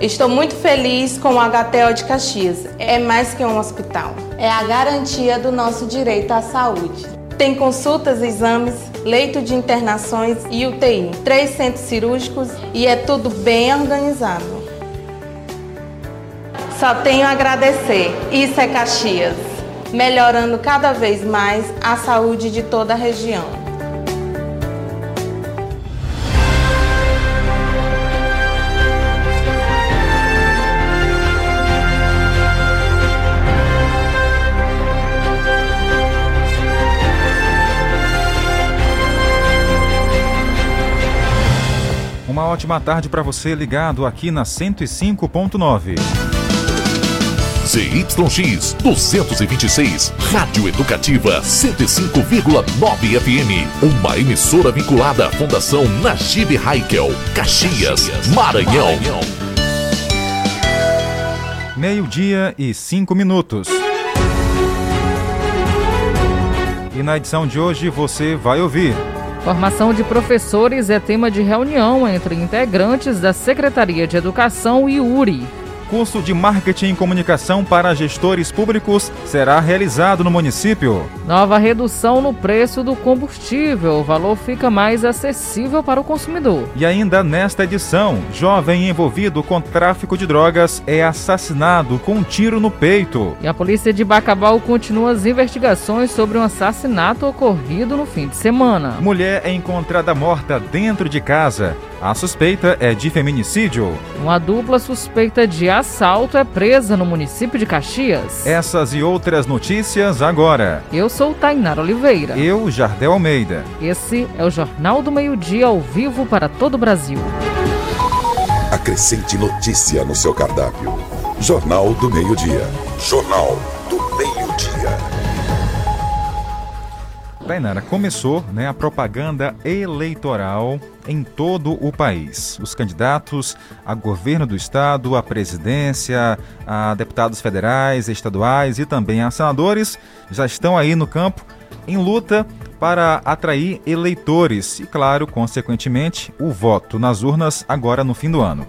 Estou muito feliz com o HTO de Caxias. É mais que um hospital. É a garantia do nosso direito à saúde. Tem consultas, exames, leito de internações e UTI, três centros cirúrgicos e é tudo bem organizado. Só tenho a agradecer. Isso é Caxias, melhorando cada vez mais a saúde de toda a região. Ótima tarde para você ligado aqui na 105.9. ZYX 226, Rádio Educativa 105,9 FM. Uma emissora vinculada à Fundação Najib Haikel, Caxias, Maranhão. Meio-dia e cinco minutos. E na edição de hoje você vai ouvir. Formação de professores é tema de reunião entre integrantes da Secretaria de Educação e URI. Curso de Marketing e Comunicação para gestores públicos será realizado no município. Nova redução no preço do combustível. O valor fica mais acessível para o consumidor. E ainda nesta edição, jovem envolvido com tráfico de drogas é assassinado com um tiro no peito. E a polícia de Bacabal continua as investigações sobre um assassinato ocorrido no fim de semana. Mulher é encontrada morta dentro de casa. A suspeita é de feminicídio. Uma dupla suspeita de assalto é presa no município de Caxias. Essas e outras notícias agora. Eu sou Tainara Oliveira. Eu, Jardel Almeida. Esse é o Jornal do Meio-Dia ao vivo para todo o Brasil. Acrescente notícia no seu cardápio. Jornal do Meio-Dia. Jornal Tainara, começou né, a propaganda eleitoral em todo o país. Os candidatos a governo do estado, a presidência, a deputados federais, estaduais e também a senadores já estão aí no campo em luta para atrair eleitores e, claro, consequentemente, o voto nas urnas agora no fim do ano.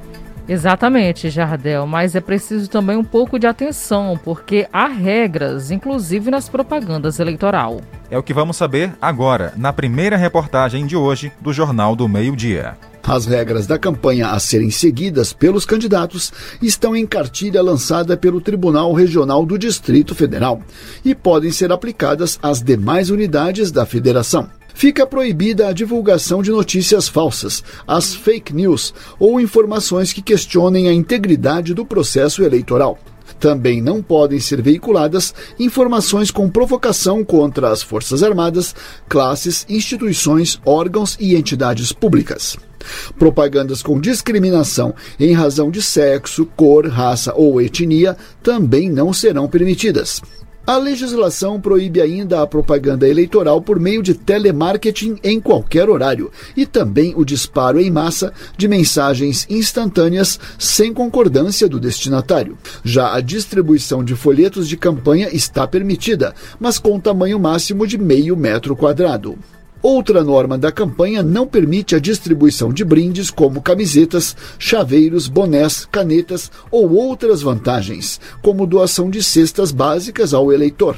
Exatamente, Jardel, mas é preciso também um pouco de atenção, porque há regras, inclusive nas propagandas eleitoral. É o que vamos saber agora, na primeira reportagem de hoje do Jornal do Meio-Dia. As regras da campanha a serem seguidas pelos candidatos estão em cartilha lançada pelo Tribunal Regional do Distrito Federal e podem ser aplicadas às demais unidades da federação fica proibida a divulgação de notícias falsas, as fake news ou informações que questionem a integridade do processo eleitoral. Também não podem ser veiculadas informações com provocação contra as Forças Armadas, classes, instituições, órgãos e entidades públicas. Propagandas com discriminação em razão de sexo, cor, raça ou etnia também não serão permitidas. A legislação proíbe ainda a propaganda eleitoral por meio de telemarketing em qualquer horário e também o disparo em massa de mensagens instantâneas sem concordância do destinatário. Já a distribuição de folhetos de campanha está permitida, mas com tamanho máximo de meio metro quadrado. Outra norma da campanha não permite a distribuição de brindes como camisetas, chaveiros, bonés, canetas ou outras vantagens, como doação de cestas básicas ao eleitor.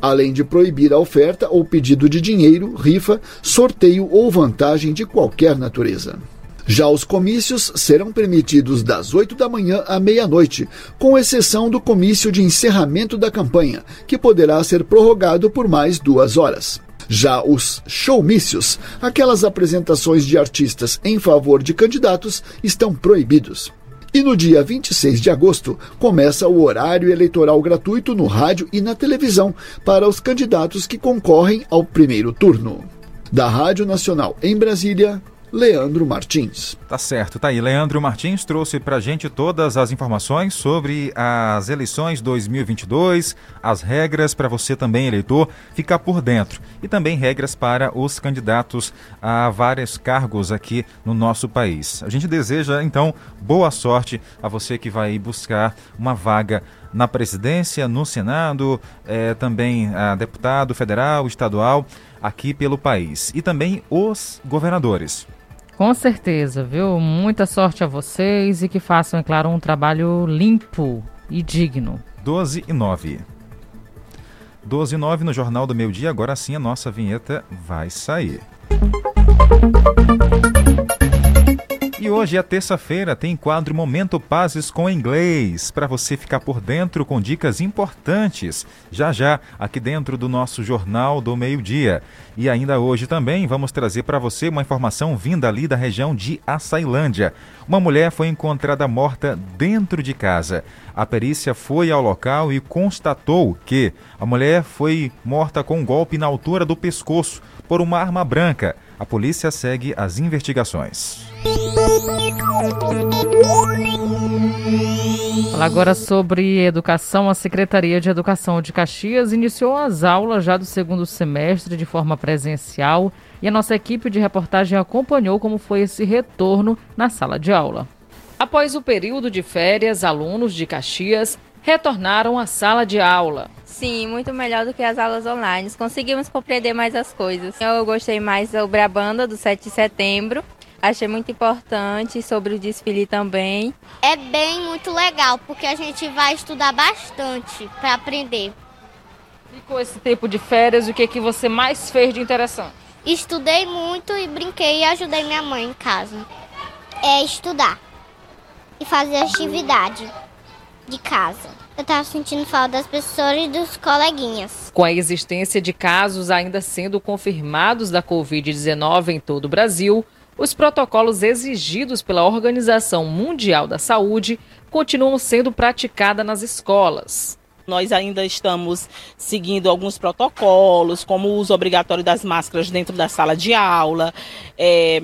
Além de proibir a oferta ou pedido de dinheiro, rifa, sorteio ou vantagem de qualquer natureza. Já os comícios serão permitidos das 8 da manhã à meia-noite, com exceção do comício de encerramento da campanha, que poderá ser prorrogado por mais duas horas. Já os showmícios, aquelas apresentações de artistas em favor de candidatos, estão proibidos. E no dia 26 de agosto começa o horário eleitoral gratuito no rádio e na televisão para os candidatos que concorrem ao primeiro turno. Da Rádio Nacional em Brasília, Leandro Martins. Tá certo, tá aí. Leandro Martins trouxe pra gente todas as informações sobre as eleições 2022, as regras para você também, eleitor, ficar por dentro. E também regras para os candidatos a vários cargos aqui no nosso país. A gente deseja, então, boa sorte a você que vai buscar uma vaga na presidência, no Senado, é, também a deputado federal, estadual, aqui pelo país. E também os governadores. Com certeza, viu? Muita sorte a vocês e que façam, é claro, um trabalho limpo e digno. 12 e 9. 12 e 9 no Jornal do Meio Dia. Agora sim a nossa vinheta vai sair. E hoje é terça-feira, tem quadro Momento Pazes com Inglês, para você ficar por dentro com dicas importantes, já já, aqui dentro do nosso Jornal do Meio-Dia. E ainda hoje também vamos trazer para você uma informação vinda ali da região de Açailândia. Uma mulher foi encontrada morta dentro de casa. A perícia foi ao local e constatou que a mulher foi morta com um golpe na altura do pescoço por uma arma branca. A polícia segue as investigações. Fala agora sobre educação. A Secretaria de Educação de Caxias iniciou as aulas já do segundo semestre de forma presencial e a nossa equipe de reportagem acompanhou como foi esse retorno na sala de aula. Após o período de férias, alunos de Caxias retornaram à sala de aula. Sim, muito melhor do que as aulas online. Conseguimos compreender mais as coisas. Eu gostei mais sobre a banda do 7 de setembro. Achei muito importante sobre o desfile também. É bem muito legal, porque a gente vai estudar bastante para aprender. E com esse tempo de férias, o que, que você mais fez de interessante? Estudei muito e brinquei e ajudei minha mãe em casa. É estudar e fazer atividade de casa. Eu tava sentindo falta das pessoas e dos coleguinhas. Com a existência de casos ainda sendo confirmados da Covid-19 em todo o Brasil, os protocolos exigidos pela Organização Mundial da Saúde continuam sendo praticados nas escolas. Nós ainda estamos seguindo alguns protocolos, como o uso obrigatório das máscaras dentro da sala de aula. É,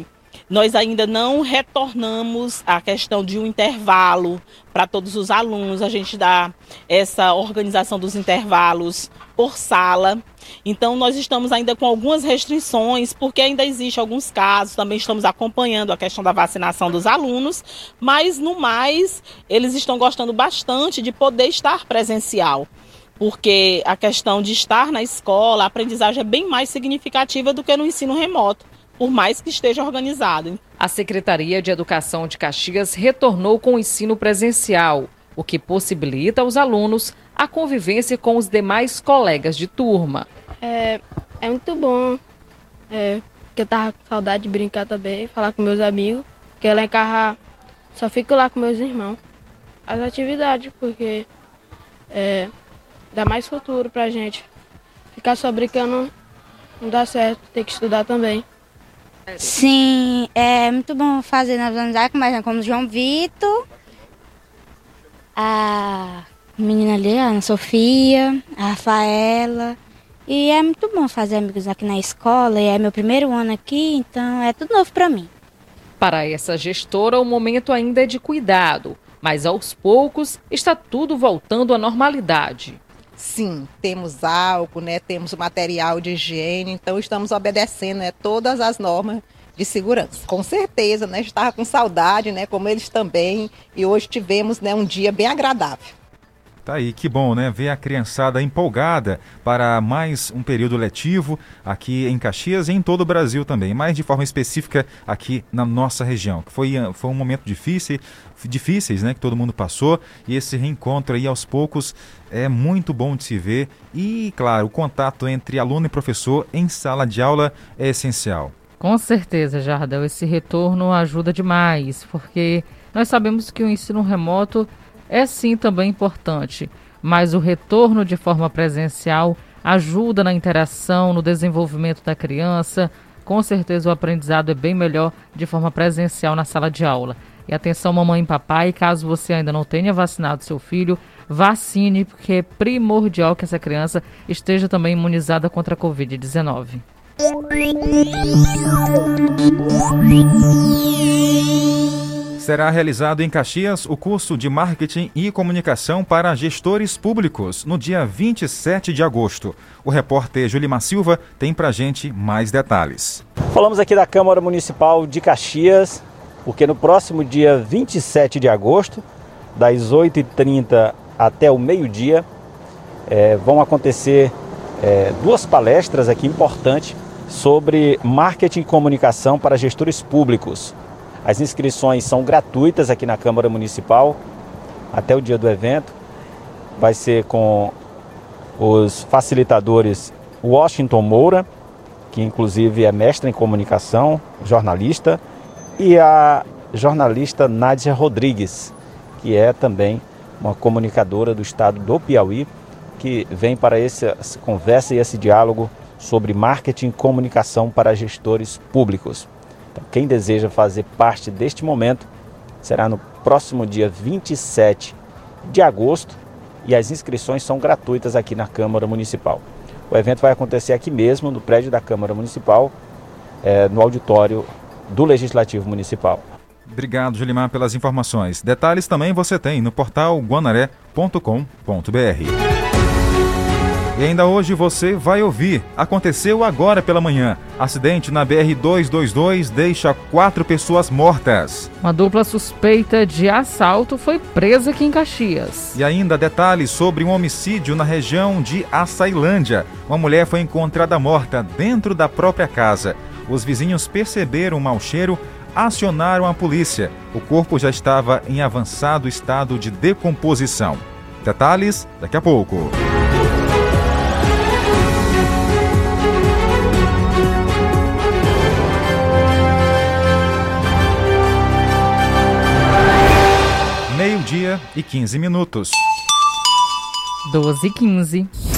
nós ainda não retornamos à questão de um intervalo para todos os alunos. A gente dá essa organização dos intervalos por sala. Então, nós estamos ainda com algumas restrições, porque ainda existe alguns casos. Também estamos acompanhando a questão da vacinação dos alunos, mas no mais, eles estão gostando bastante de poder estar presencial porque a questão de estar na escola, a aprendizagem é bem mais significativa do que no ensino remoto por mais que esteja organizado. A Secretaria de Educação de Caxias retornou com o ensino presencial, o que possibilita aos alunos a convivência com os demais colegas de turma. É, é muito bom, é, porque eu tava com saudade de brincar também, falar com meus amigos, porque lá em casa só fico lá com meus irmãos. As atividades, porque é, dá mais futuro pra gente. Ficar só brincando não dá certo, tem que estudar também. Sim, é muito bom fazer nas amizades, mas como o João Vitor, a menina ali, a Ana Sofia, a Rafaela. E é muito bom fazer amigos aqui na escola, e é meu primeiro ano aqui, então é tudo novo para mim. Para essa gestora, o momento ainda é de cuidado, mas aos poucos está tudo voltando à normalidade. Sim, temos álcool, né, temos material de higiene, então estamos obedecendo né, todas as normas de segurança. Com certeza, né, estava com saudade, né, como eles também, e hoje tivemos né, um dia bem agradável. Tá aí, que bom, né? Ver a criançada empolgada para mais um período letivo aqui em Caxias e em todo o Brasil também, mas de forma específica aqui na nossa região, foi, foi um momento difícil, difíceis, né, que todo mundo passou, e esse reencontro aí aos poucos é muito bom de se ver e, claro, o contato entre aluno e professor em sala de aula é essencial. Com certeza, Jardel, esse retorno ajuda demais, porque nós sabemos que o ensino remoto é sim também importante, mas o retorno de forma presencial ajuda na interação, no desenvolvimento da criança. Com certeza o aprendizado é bem melhor de forma presencial na sala de aula. E atenção, mamãe e papai, caso você ainda não tenha vacinado seu filho, vacine, porque é primordial que essa criança esteja também imunizada contra a Covid-19 será realizado em Caxias o curso de Marketing e Comunicação para gestores públicos no dia 27 de agosto. O repórter Julimar Silva tem para gente mais detalhes. Falamos aqui da Câmara Municipal de Caxias, porque no próximo dia 27 de agosto, das 8h30 até o meio-dia, é, vão acontecer é, duas palestras aqui importantes sobre marketing e comunicação para gestores públicos. As inscrições são gratuitas aqui na Câmara Municipal até o dia do evento. Vai ser com os facilitadores Washington Moura, que inclusive é mestre em comunicação, jornalista, e a jornalista Nádia Rodrigues, que é também uma comunicadora do estado do Piauí, que vem para essa conversa e esse diálogo sobre marketing e comunicação para gestores públicos. Então, quem deseja fazer parte deste momento será no próximo dia 27 de agosto e as inscrições são gratuitas aqui na Câmara Municipal. O evento vai acontecer aqui mesmo, no prédio da Câmara Municipal, é, no auditório do Legislativo Municipal. Obrigado, Julimar, pelas informações. Detalhes também você tem no portal guanaré.com.br. E ainda hoje você vai ouvir. Aconteceu agora pela manhã. Acidente na BR-222 deixa quatro pessoas mortas. Uma dupla suspeita de assalto foi presa aqui em Caxias. E ainda detalhes sobre um homicídio na região de Açailândia. Uma mulher foi encontrada morta dentro da própria casa. Os vizinhos perceberam o mau cheiro acionaram a polícia. O corpo já estava em avançado estado de decomposição. Detalhes daqui a pouco. Meio-dia e 15 minutos. 12 e 15.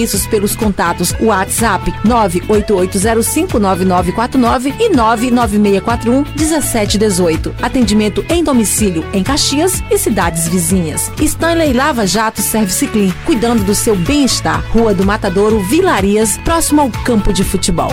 serviços pelos contatos WhatsApp 988059949 e 996411718. Atendimento em domicílio em Caxias e cidades vizinhas. Stanley Lava Jato Service Clean, cuidando do seu bem-estar. Rua do Matadouro, Vilarias, próximo ao campo de futebol.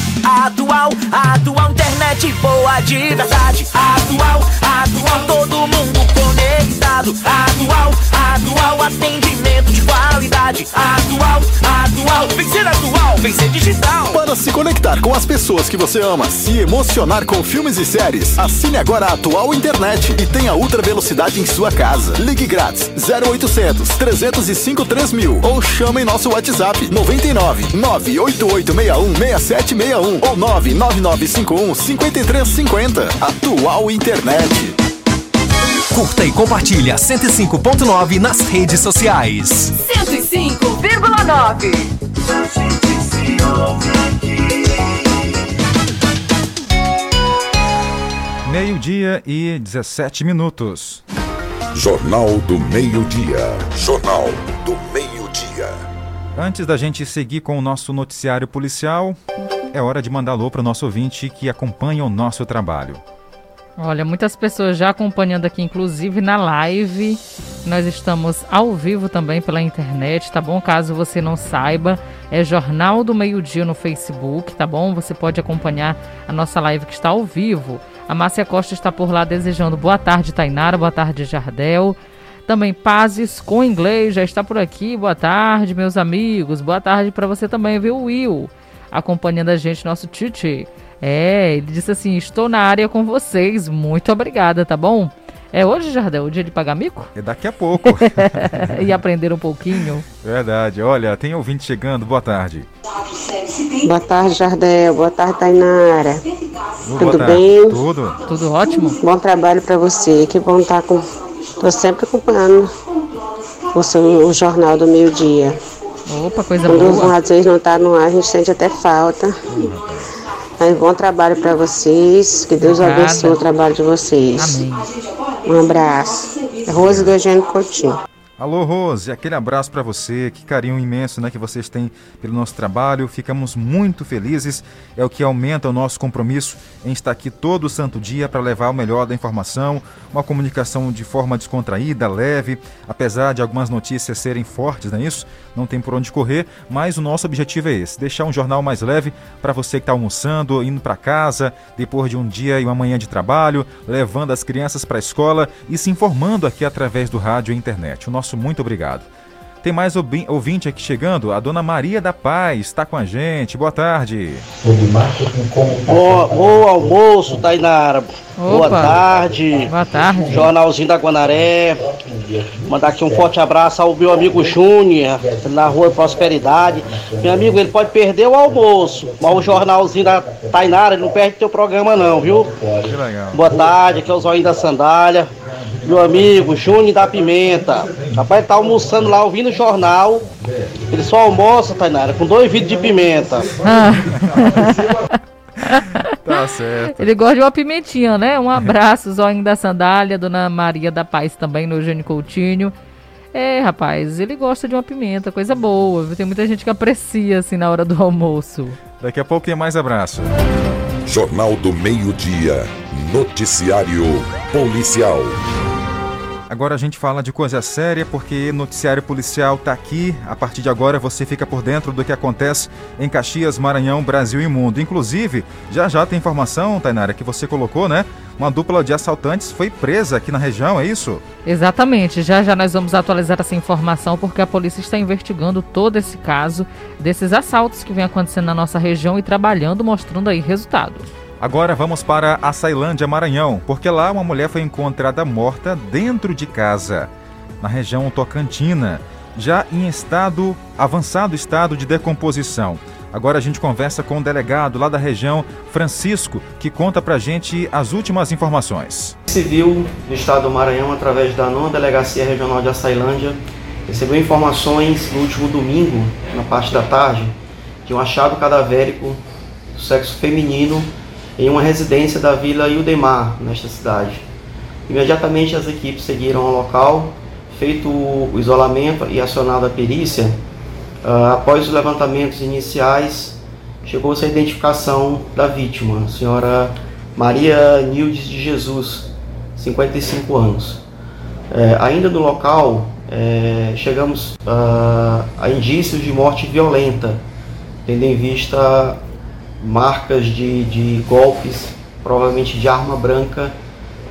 Atual, atual internet boa de verdade. Atual, atual todo mundo conectado. Atual, atual atendimento de qualidade. Atual, atual, vem ser atual, vem ser digital. Para se conectar com as pessoas que você ama, se emocionar com filmes e séries, assine agora a Atual Internet e tenha ultra velocidade em sua casa. Ligue grátis 0800 305 3000 ou chame em nosso WhatsApp 99 98861 6761 ou 99951 5350. Atual Internet. Curta e compartilha 105.9 nas redes sociais. 105,9. Meio-dia e 17 minutos. Jornal do Meio-Dia. Jornal do Meio-Dia. Antes da gente seguir com o nosso noticiário policial, é hora de mandar alô para o nosso ouvinte que acompanha o nosso trabalho. Olha, muitas pessoas já acompanhando aqui, inclusive na live. Nós estamos ao vivo também pela internet, tá bom? Caso você não saiba, é Jornal do Meio Dia no Facebook, tá bom? Você pode acompanhar a nossa live que está ao vivo. A Márcia Costa está por lá desejando boa tarde, Tainara, boa tarde, Jardel. Também Pazes com inglês já está por aqui. Boa tarde, meus amigos. Boa tarde para você também, viu, Will? Acompanhando a gente, nosso Titi. É, ele disse assim: estou na área com vocês. Muito obrigada, tá bom? É hoje, Jardel, o dia de pagar mico? É daqui a pouco. e aprender um pouquinho. Verdade. Olha, tem ouvinte chegando. Boa tarde. Boa tarde, Jardel. Boa tarde, Tainara. Boa Tudo tarde. bem? Tudo. Tudo ótimo. Bom trabalho para você. Que bom estar com. Tô sempre acompanhando o, seu, o jornal do meio-dia. Opa, coisa Quando boa. às vezes não tá no ar, a gente sente até falta. Mas bom trabalho para vocês. Que Deus Obrigada. abençoe o trabalho de vocês. Amém. Um abraço. Rose do Eugênio Coutinho. Alô, Rose, aquele abraço para você, que carinho imenso né, que vocês têm pelo nosso trabalho. Ficamos muito felizes, é o que aumenta o nosso compromisso em estar aqui todo santo dia para levar o melhor da informação, uma comunicação de forma descontraída, leve, apesar de algumas notícias serem fortes, não é isso? Não tem por onde correr, mas o nosso objetivo é esse: deixar um jornal mais leve para você que está almoçando, indo para casa, depois de um dia e uma manhã de trabalho, levando as crianças para a escola e se informando aqui através do rádio e internet. O nosso muito obrigado. Tem mais ouvi- ouvinte aqui chegando, a dona Maria da Paz está com a gente. Boa tarde. Bom, bom almoço, Tainara. Boa Opa. tarde. Boa tarde. Jornalzinho da Guanaré. Mandar aqui um forte abraço ao meu amigo Júnior, na rua Prosperidade. Meu amigo, ele pode perder o almoço, mas o jornalzinho da Tainara, ele não perde teu programa não, viu? Que legal. Boa tarde, aqui é o Zóio da Sandália. Meu amigo Júnior da Pimenta. Rapaz, tá almoçando lá, ouvindo o jornal. Ele só almoça, Tainara, com dois vidros de pimenta. Tá certo. Ele gosta de uma pimentinha, né? Um abraço, Zóio da Sandália, Dona Maria da Paz também, no Eugênio Coutinho. É, rapaz, ele gosta de uma pimenta, coisa boa. Tem muita gente que aprecia, assim, na hora do almoço. Daqui a pouco tem mais abraço. Jornal do Meio-Dia. Noticiário Policial. Agora a gente fala de coisa séria porque noticiário policial tá aqui. A partir de agora você fica por dentro do que acontece em Caxias, Maranhão, Brasil e mundo. Inclusive, já já tem informação, Tainara, que você colocou, né? Uma dupla de assaltantes foi presa aqui na região, é isso? Exatamente, já já nós vamos atualizar essa informação porque a polícia está investigando todo esse caso desses assaltos que vem acontecendo na nossa região e trabalhando, mostrando aí resultado. Agora vamos para a Sailândia, Maranhão, porque lá uma mulher foi encontrada morta dentro de casa, na região Tocantina, já em estado, avançado estado de decomposição. Agora a gente conversa com o delegado lá da região, Francisco, que conta pra gente as últimas informações. Civil do Estado do Maranhão, através da nona Delegacia Regional de Açailândia, recebeu informações no último domingo, na parte da tarde, de um achado cadavérico do sexo feminino em uma residência da Vila Ildemar, nesta cidade. Imediatamente as equipes seguiram ao local, feito o isolamento e acionada a perícia, ah, após os levantamentos iniciais, chegou-se a identificação da vítima, a senhora Maria Nildes de Jesus, 55 anos. É, ainda no local, é, chegamos ah, a indícios de morte violenta, tendo em vista marcas de, de golpes, provavelmente de arma branca,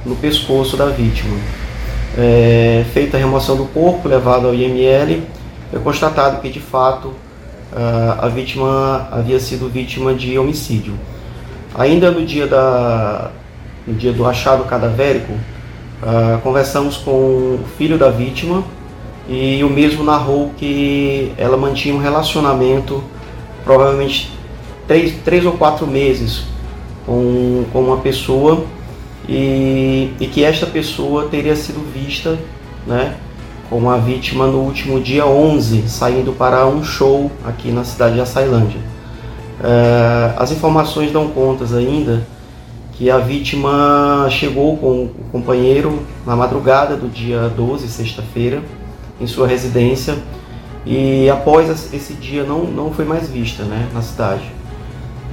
no pescoço da vítima. É, feita a remoção do corpo, levado ao IML, foi constatado que de fato a vítima havia sido vítima de homicídio. Ainda no dia, da, no dia do achado cadavérico, ah, conversamos com o filho da vítima e o mesmo narrou que ela mantinha um relacionamento, provavelmente três, três ou quatro meses, com, com uma pessoa e, e que esta pessoa teria sido vista né, como a vítima no último dia 11, saindo para um show aqui na cidade de Açailândia. Eh, as informações dão contas ainda que a vítima chegou com o companheiro na madrugada do dia 12, sexta-feira, em sua residência, e após esse dia não, não foi mais vista né, na cidade.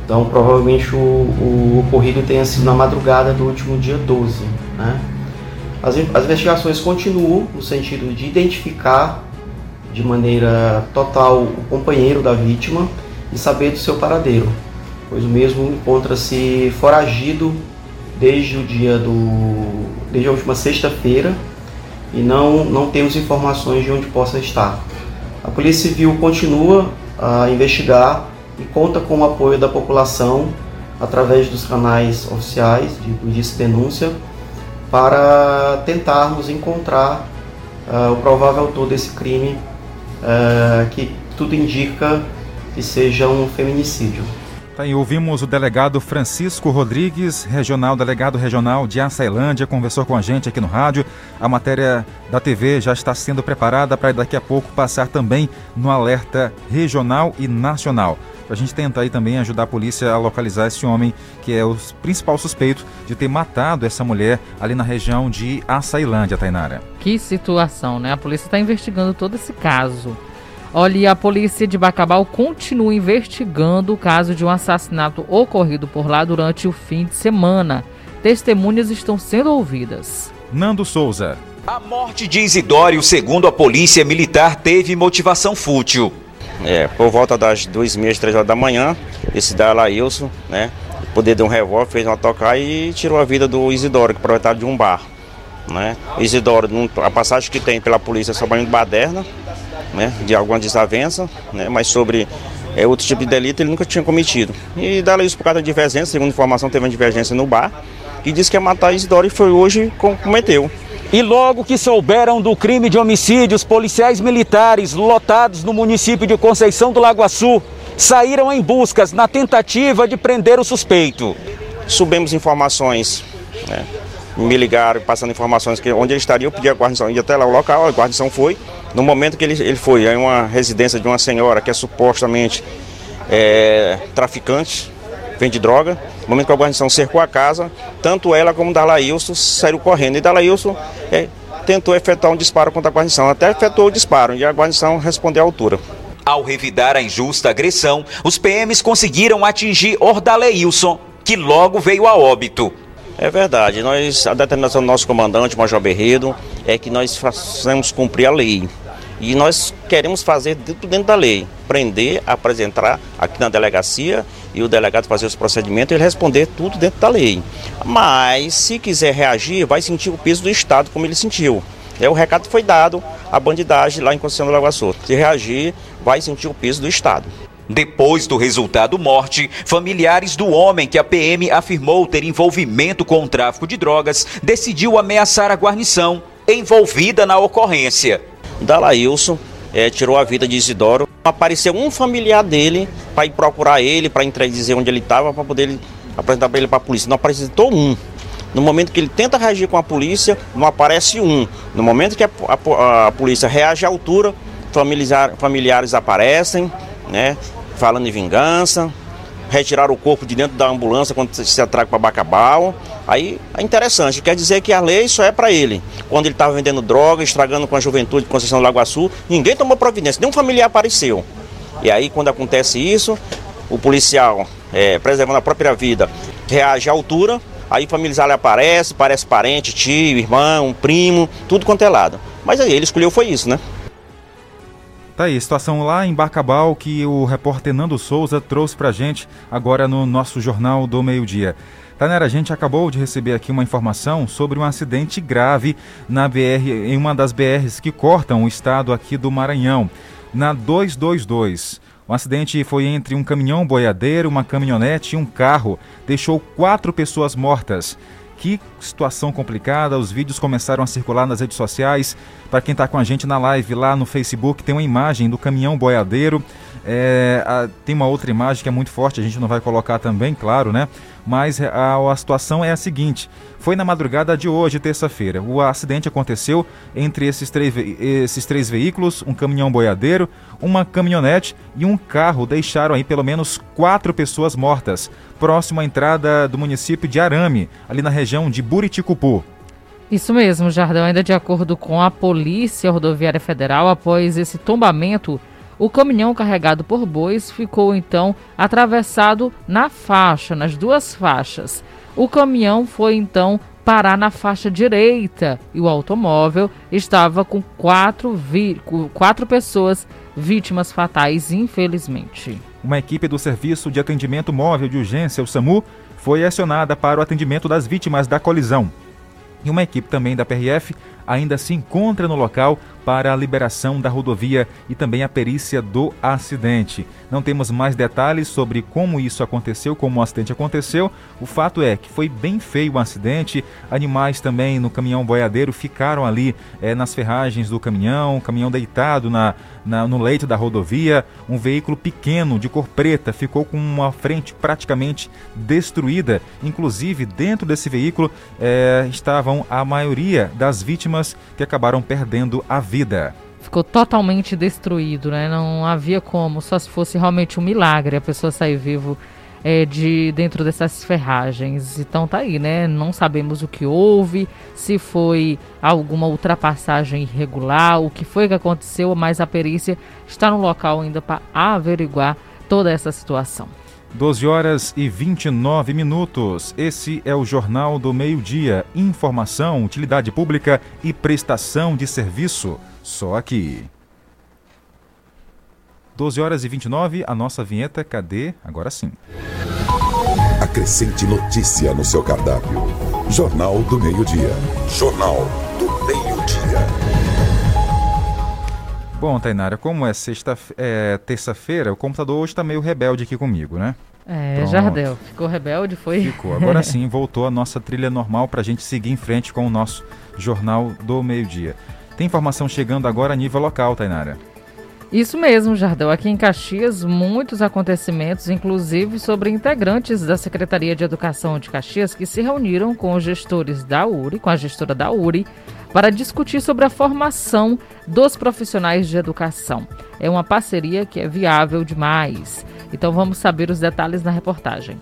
Então, provavelmente o, o ocorrido tenha sido na madrugada do último dia 12. Né? As, as investigações continuam no sentido de identificar de maneira total o companheiro da vítima e saber do seu paradeiro, pois o mesmo encontra-se foragido desde o dia do desde a última sexta-feira e não não temos informações de onde possa estar. A Polícia Civil continua a investigar e conta com o apoio da população através dos canais oficiais de polícia e denúncia para tentarmos encontrar uh, o provável autor desse crime, uh, que tudo indica que seja um feminicídio. Tá ouvimos o delegado Francisco Rodrigues, regional delegado regional de Açailândia, conversou com a gente aqui no rádio. A matéria da TV já está sendo preparada para daqui a pouco passar também no alerta regional e nacional. A gente tentar aí também ajudar a polícia a localizar esse homem que é o principal suspeito de ter matado essa mulher ali na região de Açailândia, Tainara. Que situação, né? A polícia está investigando todo esse caso. Olha, a polícia de Bacabal continua investigando o caso de um assassinato ocorrido por lá durante o fim de semana. Testemunhas estão sendo ouvidas. Nando Souza. A morte de Isidório, segundo a polícia militar, teve motivação fútil. É, por volta das duas e meia, três horas da manhã, esse da Laílson, né, poder de um revólver, fez uma tocar e tirou a vida do Isidoro, que é proprietário de um bar. Né? Isidoro, a passagem que tem pela polícia é só banho de baderna, né, de alguma desavença, né, mas sobre é, outro tipo de delito ele nunca tinha cometido. E dá isso por causa da divergência, segundo informação, teve uma divergência no bar, e disse que ia matar Isidoro e foi hoje cometeu. E logo que souberam do crime de homicídio, os policiais militares lotados no município de Conceição do Lagoaçu saíram em buscas na tentativa de prender o suspeito. Subimos informações, né? Me ligaram passando informações que onde ele estaria, eu pedi a guarnição, ia até lá o local, a guarnição foi, no momento que ele, ele foi em uma residência de uma senhora que é supostamente é, traficante, vende droga, no momento que a guarnição cercou a casa, tanto ela como Dalailson saíram correndo. E Dalailson é, tentou efetuar um disparo contra a guarnição, até efetuou o disparo e a guarnição respondeu à altura. Ao revidar a injusta agressão, os PMs conseguiram atingir Ordaleilson, que logo veio a óbito. É verdade, nós, a determinação do nosso comandante, Major Berredo, é que nós façamos cumprir a lei. E nós queremos fazer dentro, dentro da lei, prender, apresentar aqui na delegacia e o delegado fazer os procedimentos e responder tudo dentro da lei. Mas se quiser reagir, vai sentir o peso do Estado como ele sentiu. É, o recado foi dado à bandidagem lá em Conceição do Lagoa Se reagir, vai sentir o peso do Estado. Depois do resultado morte, familiares do homem que a PM afirmou ter envolvimento com o tráfico de drogas decidiu ameaçar a guarnição envolvida na ocorrência. Dalailson é, tirou a vida de Isidoro. Apareceu um familiar dele para ir procurar ele, para dizer onde ele estava, para poder apresentar para ele para a polícia. Não apresentou um. No momento que ele tenta reagir com a polícia, não aparece um. No momento que a, a, a polícia reage à altura, familiar, familiares aparecem, né, falando em vingança, retirar o corpo de dentro da ambulância quando se atraga para Bacabal. Aí é interessante, quer dizer que a lei só é para ele. Quando ele estava vendendo droga, estragando com a juventude de Conceição do Lagoaçu, ninguém tomou providência, nenhum familiar apareceu. E aí quando acontece isso, o policial, é, preservando a própria vida, reage à altura, aí familiar aparece, parece parente, tio, irmão, primo, tudo quanto é lado. Mas aí ele escolheu foi isso, né? Tá aí, situação lá em Bacabal que o repórter Nando Souza trouxe pra gente agora no nosso Jornal do Meio-Dia. Tanera, a gente acabou de receber aqui uma informação sobre um acidente grave na BR, em uma das BRs que cortam o estado aqui do Maranhão, na 222. O acidente foi entre um caminhão boiadeiro, uma caminhonete e um carro. Deixou quatro pessoas mortas. Que situação complicada. Os vídeos começaram a circular nas redes sociais. Para quem está com a gente na live lá no Facebook, tem uma imagem do caminhão boiadeiro. É, a, tem uma outra imagem que é muito forte, a gente não vai colocar também, claro, né? Mas a, a situação é a seguinte: foi na madrugada de hoje, terça-feira. O acidente aconteceu entre esses três, esses três veículos: um caminhão boiadeiro, uma caminhonete e um carro. Deixaram aí pelo menos quatro pessoas mortas, próximo à entrada do município de Arame, ali na região de Buriticupu. Isso mesmo, Jardão. Ainda de acordo com a Polícia Rodoviária Federal, após esse tombamento, o caminhão carregado por bois ficou então atravessado na faixa, nas duas faixas. O caminhão foi então parar na faixa direita e o automóvel estava com quatro, vi quatro pessoas vítimas fatais, infelizmente. Uma equipe do Serviço de Atendimento Móvel de Urgência, o SAMU, foi acionada para o atendimento das vítimas da colisão. E uma equipe também da PRF ainda se encontra no local para a liberação da rodovia e também a perícia do acidente. Não temos mais detalhes sobre como isso aconteceu, como o acidente aconteceu. O fato é que foi bem feio o acidente. Animais também no caminhão boiadeiro ficaram ali é, nas ferragens do caminhão, caminhão deitado na, na, no leito da rodovia. Um veículo pequeno de cor preta ficou com uma frente praticamente destruída. Inclusive, dentro desse veículo é, a maioria das vítimas que acabaram perdendo a vida ficou totalmente destruído, né? Não havia como, só se fosse realmente um milagre a pessoa sair vivo é, de dentro dessas ferragens. Então tá aí, né? Não sabemos o que houve, se foi alguma ultrapassagem irregular, o que foi que aconteceu, mas a perícia está no local ainda para averiguar toda essa situação. 12 horas e 29 minutos. Esse é o Jornal do Meio-Dia. Informação, utilidade pública e prestação de serviço. Só aqui. 12 horas e 29, a nossa vinheta, cadê? Agora sim. Acrescente notícia no seu cardápio. Jornal do Meio-Dia. Jornal do Meio-Dia. Bom, Tainara, como é sexta, é, terça-feira, o computador hoje está meio rebelde aqui comigo, né? É, Pronto. Jardel, ficou rebelde, foi? Ficou. Agora sim, voltou a nossa trilha normal para a gente seguir em frente com o nosso Jornal do Meio-Dia. Tem informação chegando agora a nível local, Tainara. Isso mesmo, Jardel. Aqui em Caxias, muitos acontecimentos, inclusive sobre integrantes da Secretaria de Educação de Caxias, que se reuniram com os gestores da URI, com a gestora da URI, para discutir sobre a formação dos profissionais de educação. É uma parceria que é viável demais. Então vamos saber os detalhes na reportagem.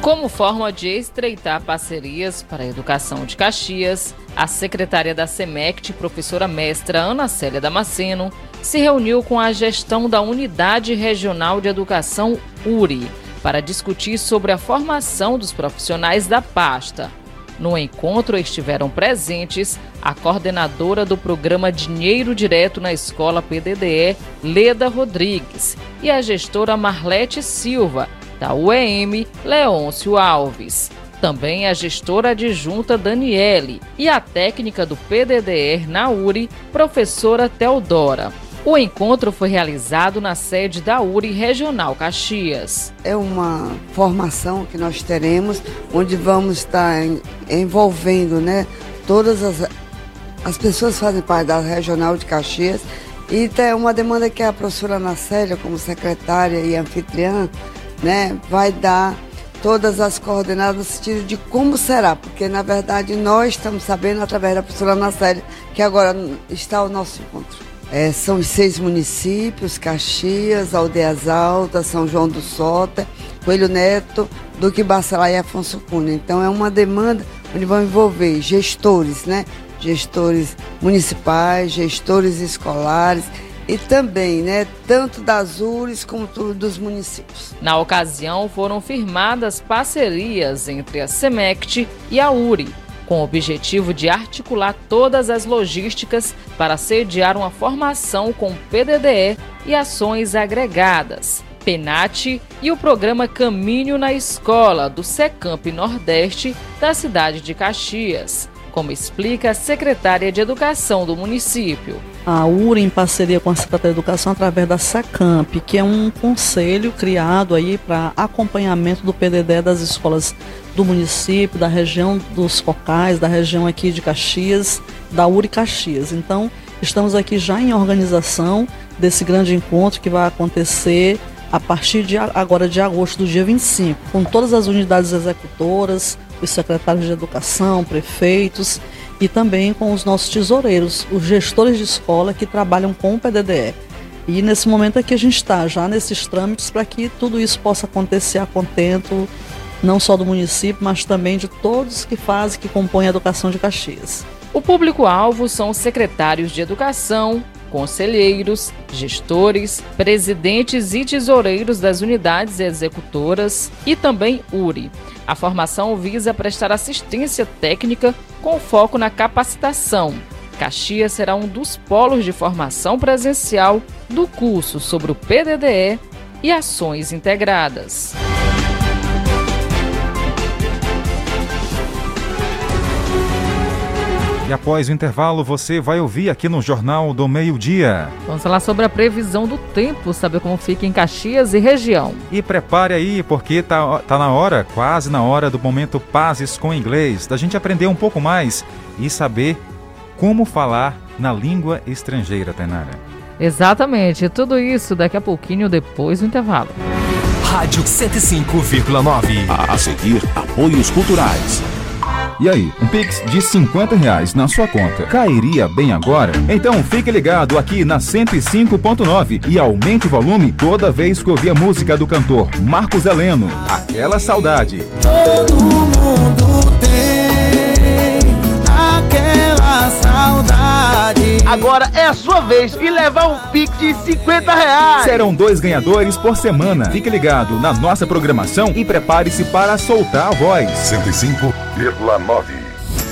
Como forma de estreitar parcerias para a educação de Caxias, a secretária da SEMECT, professora mestra Ana Célia Damasceno, se reuniu com a gestão da Unidade Regional de Educação URI para discutir sobre a formação dos profissionais da pasta. No encontro estiveram presentes a coordenadora do programa Dinheiro Direto na Escola PDDE, Leda Rodrigues, e a gestora Marlete Silva, da UEM, Leôncio Alves. Também a gestora adjunta Daniele e a técnica do PDDR na URI, professora Teodora. O encontro foi realizado na sede da URI Regional Caxias. É uma formação que nós teremos, onde vamos estar envolvendo né, todas as, as pessoas que fazem parte da Regional de Caxias. E é uma demanda que a professora Ana como secretária e anfitriã, né, vai dar todas as coordenadas no sentido de como será, porque na verdade nós estamos sabendo através da professora Ana que agora está o nosso encontro. É, são os seis municípios, Caxias, Aldeias Altas, São João do Sota, Coelho Neto, Duque Bacelar e Afonso Cunha. Então é uma demanda onde vão envolver gestores, né? Gestores municipais, gestores escolares, e também, né, tanto das URIs como dos municípios. Na ocasião, foram firmadas parcerias entre a SEMECT e a URI, com o objetivo de articular todas as logísticas para sediar uma formação com PDDE e ações agregadas. PENAT e o programa Caminho na Escola do SECAMP Nordeste da cidade de Caxias como explica a secretária de Educação do município. A URA, em parceria com a Secretaria de Educação, através da SECAMP, que é um conselho criado aí para acompanhamento do PDD das escolas do município, da região dos focais, da região aqui de Caxias, da URI Caxias. Então, estamos aqui já em organização desse grande encontro que vai acontecer a partir de agora de agosto do dia 25, com todas as unidades executoras, os secretários de educação, prefeitos e também com os nossos tesoureiros, os gestores de escola que trabalham com o PDDE. E nesse momento é que a gente está já nesses trâmites para que tudo isso possa acontecer a contento, não só do município, mas também de todos que fazem, que compõem a educação de Caxias. O público-alvo são os secretários de educação, conselheiros, gestores, presidentes e tesoureiros das unidades executoras e também URI. A formação visa prestar assistência técnica com foco na capacitação. Caxias será um dos polos de formação presencial do curso sobre o PDDE e ações integradas. E após o intervalo, você vai ouvir aqui no Jornal do Meio-Dia. Vamos falar sobre a previsão do tempo, saber como fica em Caxias e região. E prepare aí, porque tá, tá na hora, quase na hora do momento Pazes com Inglês, da gente aprender um pouco mais e saber como falar na língua estrangeira, Tainara. Exatamente, tudo isso daqui a pouquinho depois do intervalo. Rádio 105,9. A seguir, apoios culturais. E aí, um Pix de 50 reais na sua conta cairia bem agora? Então fique ligado aqui na 105.9 e aumente o volume toda vez que ouvir a música do cantor Marcos Heleno. Aquela saudade. Todo mundo Agora é a sua vez e levar um Pix de 50 reais. Serão dois ganhadores por semana. Fique ligado na nossa programação e prepare-se para soltar a voz. 105,9.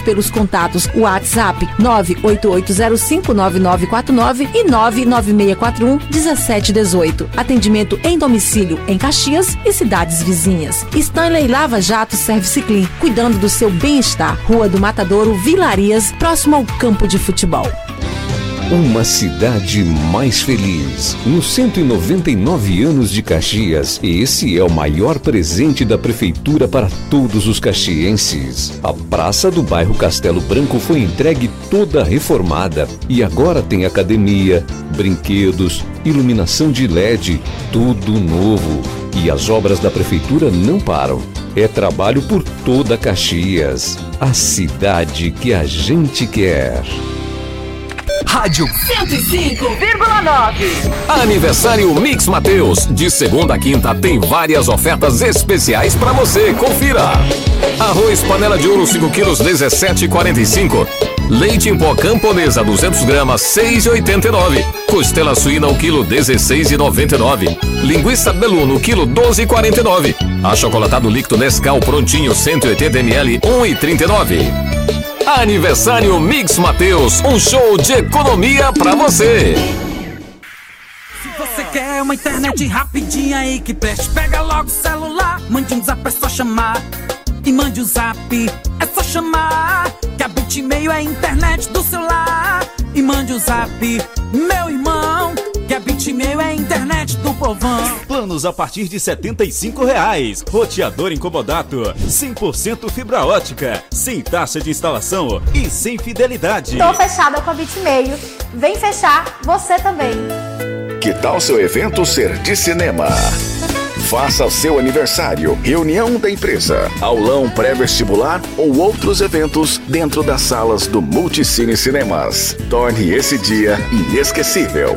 pelos contatos WhatsApp 988059949 e 996411718. Atendimento em domicílio em Caxias e cidades vizinhas. Stanley Lava Jato Service Clean, cuidando do seu bem-estar. Rua do Matadouro, Vilarias, próximo ao campo de futebol. Uma cidade mais feliz. Nos 199 anos de Caxias, esse é o maior presente da prefeitura para todos os caxienses. A praça do bairro Castelo Branco foi entregue toda reformada e agora tem academia, brinquedos, iluminação de LED, tudo novo. E as obras da prefeitura não param. É trabalho por toda Caxias. A cidade que a gente quer. Rádio 105,9. Aniversário Mix Mateus. De segunda a quinta tem várias ofertas especiais para você. Confira. Arroz panela de ouro 5 quilos 17,45. Leite em pó camponesa 200 gramas 6,89. Costela suína o quilo 16,99. Linguiça beluno quilo 12,49. Achocolatado líquido Nescau prontinho 180 ml 1,39. Aniversário Mix Mateus, um show de economia pra você. Se você quer uma internet rapidinha aí que preste, pega logo o celular, mande um zap, é só chamar. E mande o zap, é só chamar. Que a Bitmail é a internet do celular. E mande o zap, meu irmão. Bitmail é a internet do povão. Planos a partir de 75 reais. Roteador incomodato. 100% fibra ótica. Sem taxa de instalação e sem fidelidade. Tô fechada com a Bitmail. Vem fechar você também. Que tal seu evento ser de cinema? Faça seu aniversário, reunião da empresa, aulão pré-vestibular ou outros eventos dentro das salas do Multicine Cinemas. Torne esse dia inesquecível.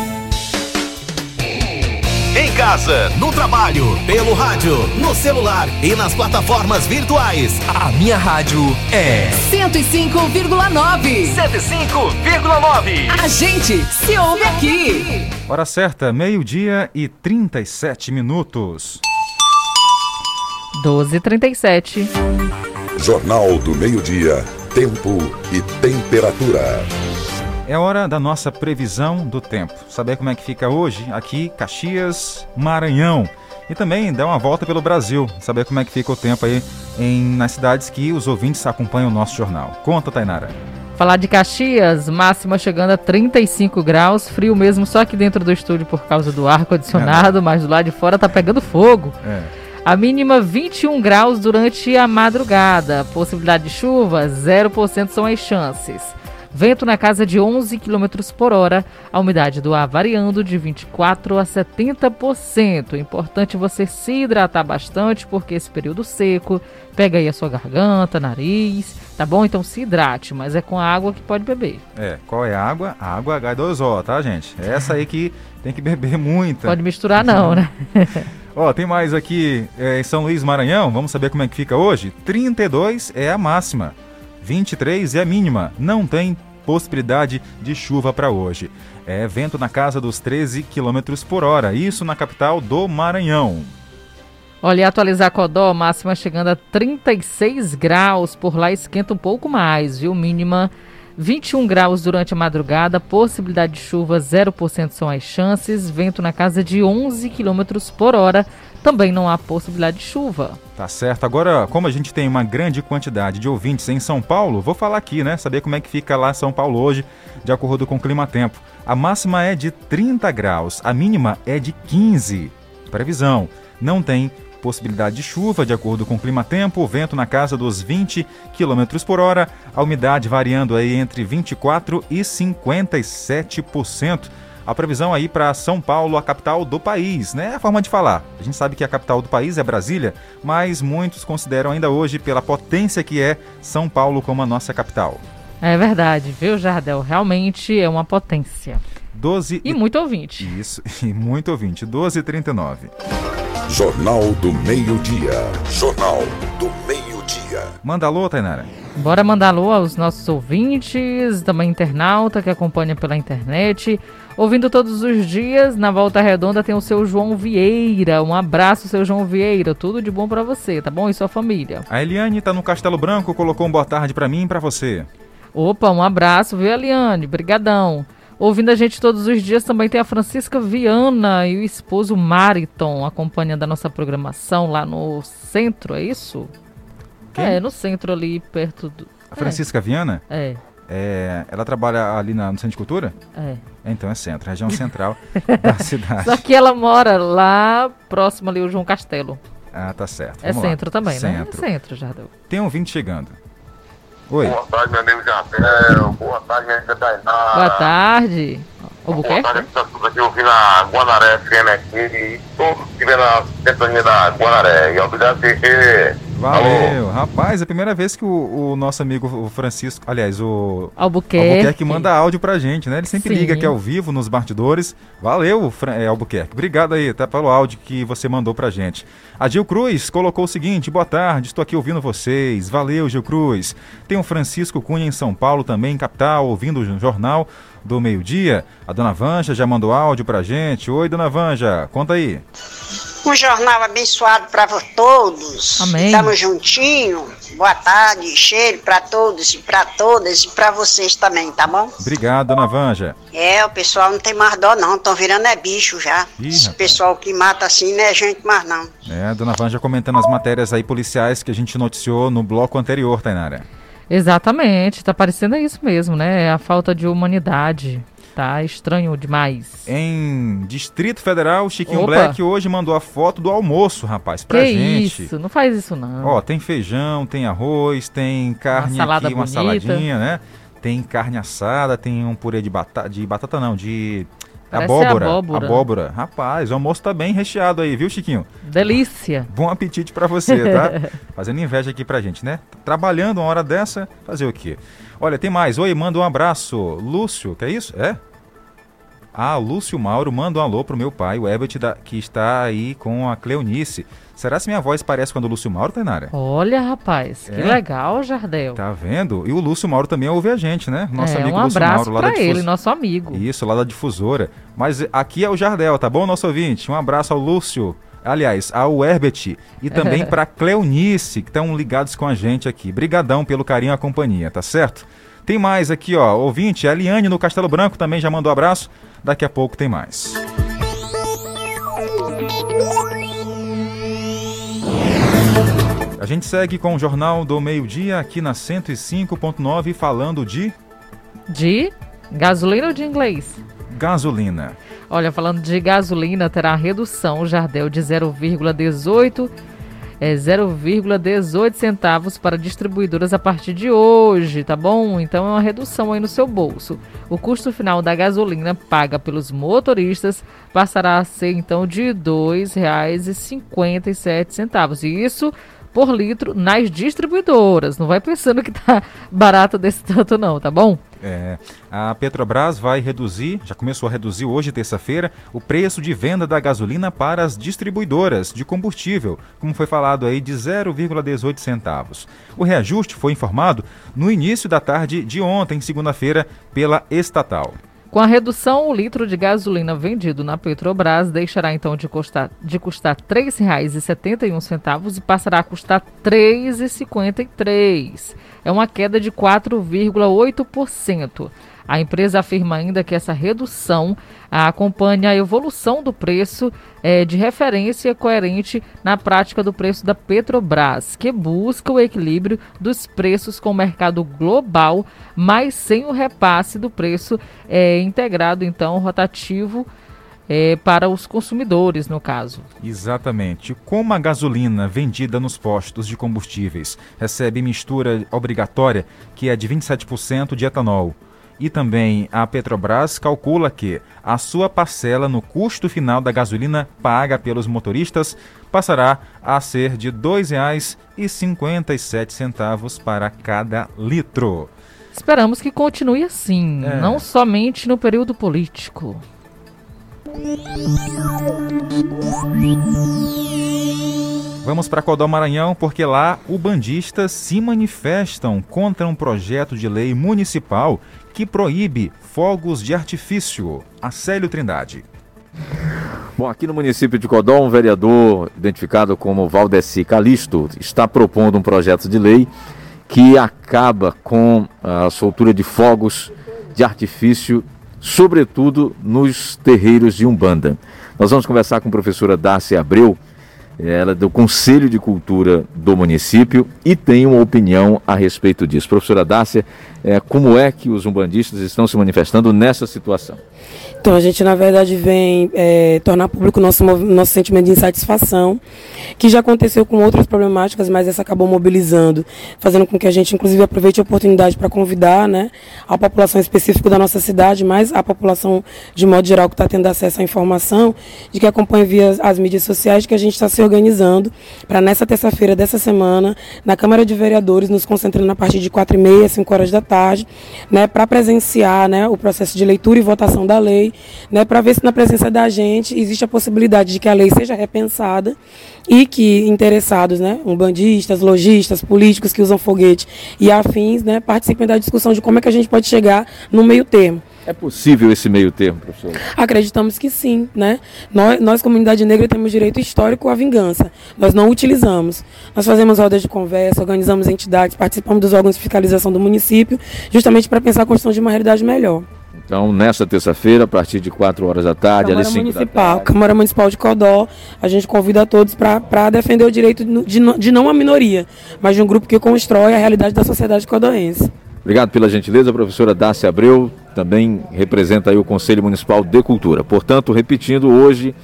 Casa, no trabalho, pelo rádio, no celular e nas plataformas virtuais. A minha rádio é 105,9. 105,9. A gente se ouve aqui. Hora certa, meio-dia e 37 minutos. 12h37. Jornal do Meio-Dia. Tempo e temperatura. É hora da nossa previsão do tempo. Saber como é que fica hoje aqui, Caxias, Maranhão. E também dar uma volta pelo Brasil, saber como é que fica o tempo aí em, nas cidades que os ouvintes acompanham o nosso jornal. Conta, Tainara. Falar de Caxias, máxima chegando a 35 graus, frio mesmo só aqui dentro do estúdio por causa do ar-condicionado, é. mas do lado de fora tá pegando fogo. É. A mínima 21 graus durante a madrugada. Possibilidade de chuva, 0% são as chances. Vento na casa de 11 km por hora, a umidade do ar variando de 24% a 70%. Importante você se hidratar bastante, porque esse período seco pega aí a sua garganta, nariz, tá bom? Então se hidrate, mas é com a água que pode beber. É, qual é a água? A água H2O, tá, gente? É essa aí que tem que beber muita. Pode misturar não, né? Ó, tem mais aqui é, em São Luís, Maranhão. Vamos saber como é que fica hoje? 32 é a máxima. 23 é a mínima. Não tem possibilidade de chuva para hoje. É vento na casa dos 13 km por hora. Isso na capital do Maranhão. Olha, atualizar Codó, máxima chegando a 36 graus. Por lá esquenta um pouco mais, viu? Mínima 21 graus durante a madrugada, possibilidade de chuva 0% são as chances, vento na casa de 11 km por hora, também não há possibilidade de chuva. Tá certo. Agora, como a gente tem uma grande quantidade de ouvintes em São Paulo, vou falar aqui, né? Saber como é que fica lá São Paulo hoje, de acordo com o clima-tempo. A máxima é de 30 graus, a mínima é de 15. Previsão: não tem possibilidade de chuva, de acordo com o clima-tempo, vento na casa dos 20 km por hora, a umidade variando aí entre 24 e 57%. A previsão aí para São Paulo, a capital do país, né? É a forma de falar. A gente sabe que a capital do país é Brasília, mas muitos consideram ainda hoje, pela potência que é, São Paulo como a nossa capital. É verdade, viu, Jardel? Realmente é uma potência. 12 e muito ouvinte. Isso, e muito ouvinte. 12 e 39. Jornal do Meio-Dia. Jornal do Meio-Dia. Manda alô, Tainara. Bora mandar alô aos nossos ouvintes, também internauta que acompanha pela internet. Ouvindo todos os dias, na Volta Redonda tem o seu João Vieira. Um abraço, seu João Vieira. Tudo de bom para você, tá bom? E sua família. A Eliane tá no Castelo Branco, colocou um boa tarde para mim e pra você. Opa, um abraço, viu, Eliane? Brigadão. Ouvindo a gente todos os dias também tem a Francisca Viana e o esposo Mariton acompanhando a nossa programação lá no centro, é isso? Quem? É, no centro ali perto do. A Francisca é. Viana? É. é. Ela trabalha ali na, no Centro de Cultura? É. Então é centro, região central da cidade. Só que ela mora lá próximo ali o João Castelo. Ah, tá certo. É Vamos centro lá. também, centro. né? É centro, Jardel. Tem um vinte chegando. Oi. Boa tarde, meu amigo Jardel. Boa tarde, minha amiga Tainara. Boa tarde. O Boa tarde, tudo aqui ouvindo a Guanaré FM aqui e todos que vêm na sintonia da Guanaré. E obrigado. Valeu, Alô. rapaz, é a primeira vez que o, o, nosso amigo o Francisco, aliás, o Albuquerque. Albuquerque manda áudio pra gente, né? Ele sempre Sim. liga aqui ao vivo nos bastidores. Valeu, Fran, é, Albuquerque. Obrigado aí, até pelo áudio que você mandou pra gente. A Gil Cruz colocou o seguinte: boa tarde, estou aqui ouvindo vocês. Valeu, Gil Cruz. Tem o Francisco Cunha em São Paulo também, capital, ouvindo o jornal do meio-dia. A dona Vanja já mandou áudio pra gente. Oi, dona Vanja, conta aí. Um jornal abençoado para todos. Amém. Estamos juntinho. Boa tarde, cheiro para todos e para todas e para vocês também, tá bom? Obrigado, dona Vanja. É, o pessoal não tem mais dó não, estão virando é bicho já. Ih, Esse rapaz. pessoal que mata assim não é gente mais não. É, a dona Vanja comentando as matérias aí policiais que a gente noticiou no bloco anterior, Tainara. Exatamente, tá parecendo isso mesmo, né? É a falta de humanidade. Tá estranho demais. Em Distrito Federal, Chiquinho Opa. Black hoje mandou a foto do almoço, rapaz, pra que gente. isso? Não faz isso não. Ó, tem feijão, tem arroz, tem carne salada aqui, uma bonita. saladinha, né? Tem carne assada, tem um purê de batata, de batata não, de Parece abóbora. abóbora. Abóbora. Rapaz, o almoço tá bem recheado aí, viu, Chiquinho? Delícia. Bom apetite pra você, tá? Fazendo inveja aqui pra gente, né? Trabalhando uma hora dessa, fazer o quê? Olha, tem mais. Oi, manda um abraço. Lúcio, que é isso? É? Ah, Lúcio Mauro manda um alô pro meu pai, o Herbert, da- que está aí com a Cleonice. Será se minha voz parece com a do Lúcio Mauro, Tainara? Olha, rapaz, que É? legal, Jardel. Tá vendo? E o Lúcio Mauro também ouve a gente, né? Nosso é, amigo um Lúcio abraço Mauro, lá pra da ele, nosso amigo. Isso, lá da difusora. Mas aqui é o Jardel, tá bom, nosso ouvinte? Um abraço ao Lúcio. Aliás, ao Herbert e também pra Cleonice, que estão ligados com a gente aqui. Brigadão pelo carinho e a companhia, tá certo? Tem mais aqui, ó. Ouvinte, a Eliane no Castelo Branco também já mandou abraço. Daqui a pouco tem mais. A gente segue com o Jornal do Meio-Dia aqui na 105.9 falando de De gasolina ou de inglês? gasolina. Olha, falando de gasolina, terá redução, Jardel, de 0,18 é 0,18 centavos para distribuidoras a partir de hoje, tá bom? Então é uma redução aí no seu bolso. O custo final da gasolina paga pelos motoristas passará a ser então de R$ 2,57. E isso por litro nas distribuidoras. Não vai pensando que tá barato desse tanto não, tá bom? É, a Petrobras vai reduzir, já começou a reduzir hoje, terça-feira, o preço de venda da gasolina para as distribuidoras de combustível, como foi falado aí, de 0,18 centavos. O reajuste foi informado no início da tarde de ontem, segunda-feira, pela estatal. Com a redução, o litro de gasolina vendido na Petrobras deixará então de custar, de custar R$ 3,71 e passará a custar R$ 3,53. É uma queda de 4,8%. A empresa afirma ainda que essa redução acompanha a evolução do preço é, de referência coerente na prática do preço da Petrobras, que busca o equilíbrio dos preços com o mercado global, mas sem o repasse do preço é, integrado, então, rotativo. É, para os consumidores, no caso. Exatamente. Como a gasolina vendida nos postos de combustíveis recebe mistura obrigatória, que é de 27% de etanol, e também a Petrobras calcula que a sua parcela no custo final da gasolina paga pelos motoristas passará a ser de R$ 2,57 para cada litro. Esperamos que continue assim, é. não somente no período político. Vamos para Codó Maranhão porque lá ubandistas se manifestam contra um projeto de lei municipal que proíbe fogos de artifício. Acélio Trindade. Bom, aqui no município de Codó, um vereador identificado como Valdeci Calisto está propondo um projeto de lei que acaba com a soltura de fogos de artifício, sobretudo nos terreiros de Umbanda. Nós vamos conversar com a professora Dácia Abreu, ela é do Conselho de Cultura do município e tem uma opinião a respeito disso. Professora Dácia, é, como é que os umbandistas estão se manifestando nessa situação? Então, a gente, na verdade, vem é, tornar público nosso, nosso sentimento de insatisfação, que já aconteceu com outras problemáticas, mas essa acabou mobilizando, fazendo com que a gente, inclusive, aproveite a oportunidade para convidar né, a população específica da nossa cidade, mas a população, de modo geral, que está tendo acesso à informação, de que acompanha via as mídias sociais, de que a gente está se organizando para, nessa terça-feira dessa semana, na Câmara de Vereadores, nos concentrando a partir de 4 e meia, 5 horas da tarde, né, para presenciar né, o processo de leitura e votação da lei, né, para ver se na presença da gente existe a possibilidade de que a lei seja repensada e que interessados, né, umbandistas, lojistas, políticos que usam foguete e afins, né, participem da discussão de como é que a gente pode chegar no meio termo. É possível esse meio termo, professor? Acreditamos que sim, né? Nós, nós, comunidade negra, temos direito histórico à vingança. Nós não utilizamos. Nós fazemos rodas de conversa, organizamos entidades, participamos dos órgãos de fiscalização do município, justamente para pensar a construção de uma realidade melhor. Então, nesta terça-feira, a partir de 4 horas da tarde, Câmara Municipal, Câmara Municipal de Codó, a gente convida a todos para defender o direito de, de não uma minoria, mas de um grupo que constrói a realidade da sociedade codoense. Obrigado pela gentileza, professora Dácia Abreu, também representa aí o Conselho Municipal de Cultura. Portanto, repetindo, hoje,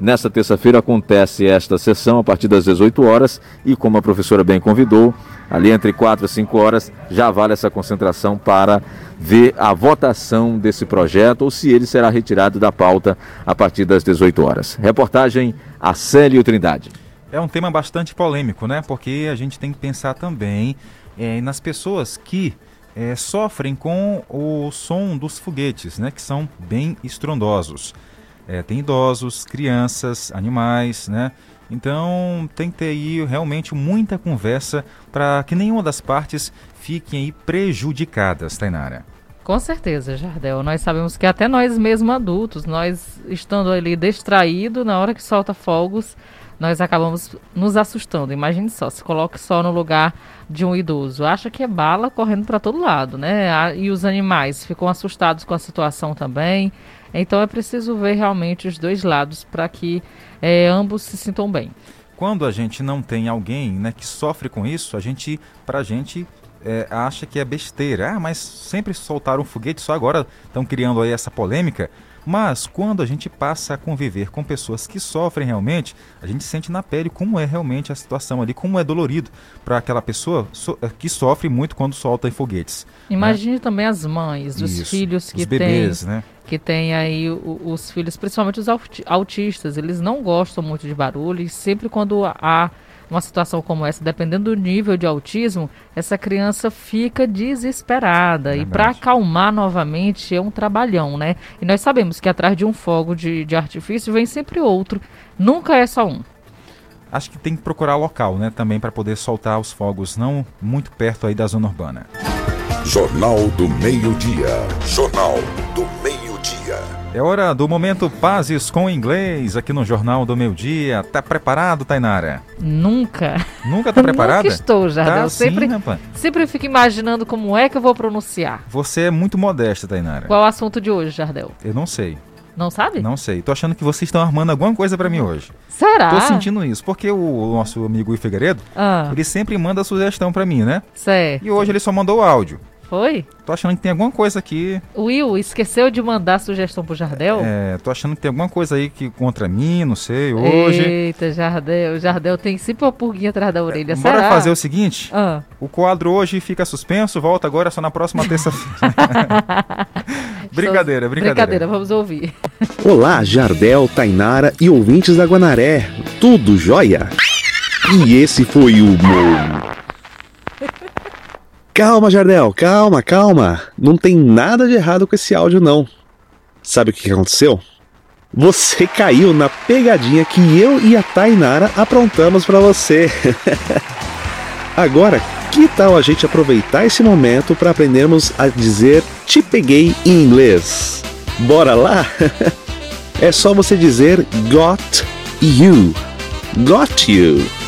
nesta terça-feira, acontece esta sessão a partir das 18 horas e, como a professora bem convidou, ali entre 4 e 5 horas, já vale essa concentração para ver a votação desse projeto ou se ele será retirado da pauta a partir das 18 horas. Reportagem Acélio Trindade. É um tema bastante polêmico, né? Porque a gente tem que pensar também é, nas pessoas que é, sofrem com o som dos foguetes, né? Que são bem estrondosos. É, tem idosos, crianças, animais, né? Então tem que ter aí realmente muita conversa para que nenhuma das partes fiquem aí prejudicadas, Tainara. Com certeza, Jardel. Nós sabemos que até nós mesmos adultos, nós estando ali distraído na hora que solta fogos, nós acabamos nos assustando. Imagine só, se coloque só no lugar de um idoso. Acha que é bala correndo para todo lado, né? E os animais ficam assustados com a situação também. Então é preciso ver realmente os dois lados para que é, ambos se sintam bem. Quando a gente não tem alguém né, que sofre com isso, a gente, pra gente, é, acha que é besteira. Ah, mas sempre soltaram um foguete, só agora estão criando aí essa polêmica. Mas quando a gente passa a conviver com pessoas que sofrem realmente, a gente sente na pele como é realmente a situação ali, como é dolorido para aquela pessoa so que sofre muito quando solta em foguetes. Imagine né? também as mães, os Isso, filhos que os bebês, têm, né? que têm aí o- os filhos, principalmente os auti- autistas, eles não gostam muito de barulho e sempre quando há uma situação como essa, dependendo do nível de autismo, essa criança fica desesperada. E para acalmar novamente é um trabalhão, né? E nós sabemos que atrás de um fogo de, de artifício vem sempre outro. Nunca é só um. Acho que tem que procurar local, né, também para poder soltar os fogos, não muito perto aí da zona urbana. Jornal do Meio-Dia. Jornal do Meio-Dia. É hora do momento Pazes com Inglês aqui no Jornal do Meio Dia. Tá preparado, Tainara? Nunca. Nunca tá preparada? Nunca estou, Jardel. Tá sempre, rapaz. sempre fico imaginando como é que eu vou pronunciar. Você é muito modesta, Tainara. Qual é o assunto de hoje, Jardel? Eu não sei. Não sabe? Não sei. Tô achando que vocês estão armando alguma coisa pra mim hoje. Será? Tô sentindo isso, porque o nosso amigo Figueiredo, Ah. ele sempre manda sugestão pra mim, né? Certo. E hoje ele só mandou o áudio. Foi? Tô achando que tem alguma coisa aqui. Will, esqueceu de mandar sugestão pro Jardel? É, tô achando que tem alguma coisa aí que contra mim, não sei, hoje. Eita, Jardel. Jardel tem sempre uma purguinha atrás da orelha. Bora Será? fazer o seguinte? Ah. O quadro hoje fica suspenso, volta agora só na próxima terça-feira. brincadeira, brincadeira. Brincadeira, vamos ouvir. Olá, Jardel, Tainara e ouvintes da Guanaré. Tudo jóia? E esse foi o. Calma, Jardel, calma, calma. Não tem nada de errado com esse áudio, não. Sabe o que aconteceu? Você caiu na pegadinha que eu e a Tainara aprontamos pra você. Agora, que tal a gente aproveitar esse momento para aprendermos a dizer te peguei em inglês? Bora lá? É só você dizer got you. Got you.